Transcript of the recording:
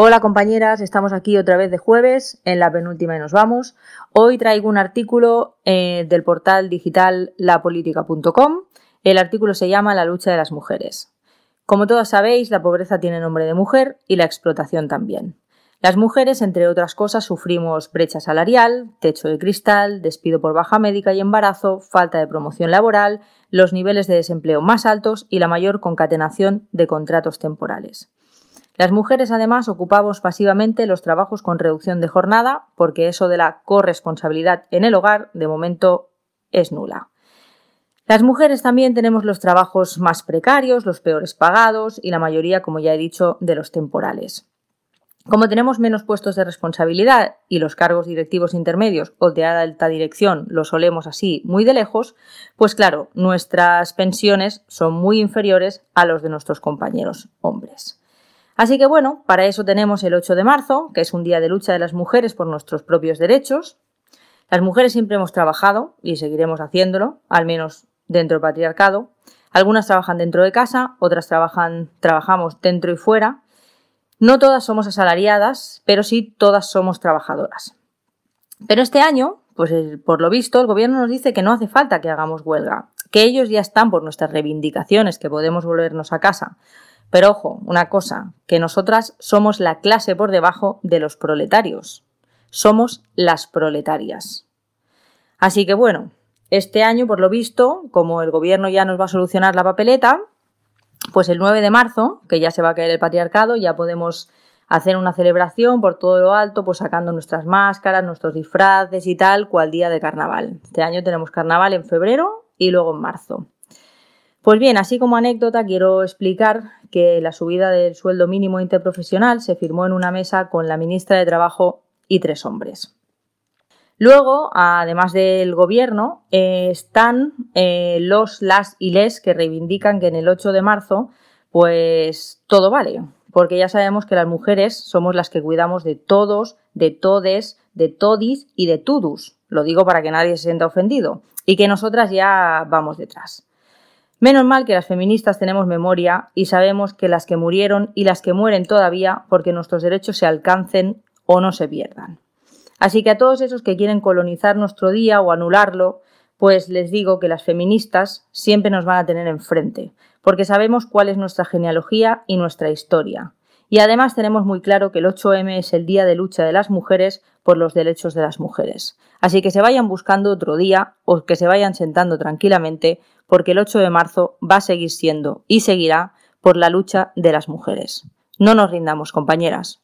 Hola compañeras, estamos aquí otra vez de jueves, en la penúltima y nos vamos. Hoy traigo un artículo eh, del portal digital lapolítica.com. El artículo se llama La lucha de las mujeres. Como todas sabéis, la pobreza tiene nombre de mujer y la explotación también. Las mujeres, entre otras cosas, sufrimos brecha salarial, techo de cristal, despido por baja médica y embarazo, falta de promoción laboral, los niveles de desempleo más altos y la mayor concatenación de contratos temporales. Las mujeres además ocupamos pasivamente los trabajos con reducción de jornada porque eso de la corresponsabilidad en el hogar de momento es nula. Las mujeres también tenemos los trabajos más precarios, los peores pagados y la mayoría, como ya he dicho, de los temporales. Como tenemos menos puestos de responsabilidad y los cargos directivos intermedios o de alta dirección los solemos así muy de lejos, pues claro, nuestras pensiones son muy inferiores a los de nuestros compañeros hombres. Así que bueno, para eso tenemos el 8 de marzo, que es un día de lucha de las mujeres por nuestros propios derechos. Las mujeres siempre hemos trabajado y seguiremos haciéndolo, al menos dentro del patriarcado. Algunas trabajan dentro de casa, otras trabajan, trabajamos dentro y fuera. No todas somos asalariadas, pero sí todas somos trabajadoras. Pero este año, pues por lo visto, el gobierno nos dice que no hace falta que hagamos huelga, que ellos ya están por nuestras reivindicaciones, que podemos volvernos a casa. Pero ojo, una cosa, que nosotras somos la clase por debajo de los proletarios. Somos las proletarias. Así que bueno, este año, por lo visto, como el gobierno ya nos va a solucionar la papeleta, pues el 9 de marzo, que ya se va a caer el patriarcado, ya podemos hacer una celebración por todo lo alto, pues sacando nuestras máscaras, nuestros disfraces y tal, cual día de carnaval. Este año tenemos carnaval en febrero y luego en marzo. Pues bien, así como anécdota, quiero explicar que la subida del sueldo mínimo interprofesional se firmó en una mesa con la ministra de Trabajo y tres hombres. Luego, además del gobierno, están eh, los, las y les que reivindican que en el 8 de marzo, pues todo vale, porque ya sabemos que las mujeres somos las que cuidamos de todos, de todes, de todis y de tudus. Lo digo para que nadie se sienta ofendido y que nosotras ya vamos detrás. Menos mal que las feministas tenemos memoria y sabemos que las que murieron y las que mueren todavía porque nuestros derechos se alcancen o no se pierdan. Así que a todos esos que quieren colonizar nuestro día o anularlo, pues les digo que las feministas siempre nos van a tener enfrente, porque sabemos cuál es nuestra genealogía y nuestra historia. Y además tenemos muy claro que el 8M es el día de lucha de las mujeres por los derechos de las mujeres. Así que se vayan buscando otro día o que se vayan sentando tranquilamente porque el 8 de marzo va a seguir siendo y seguirá por la lucha de las mujeres. No nos rindamos, compañeras.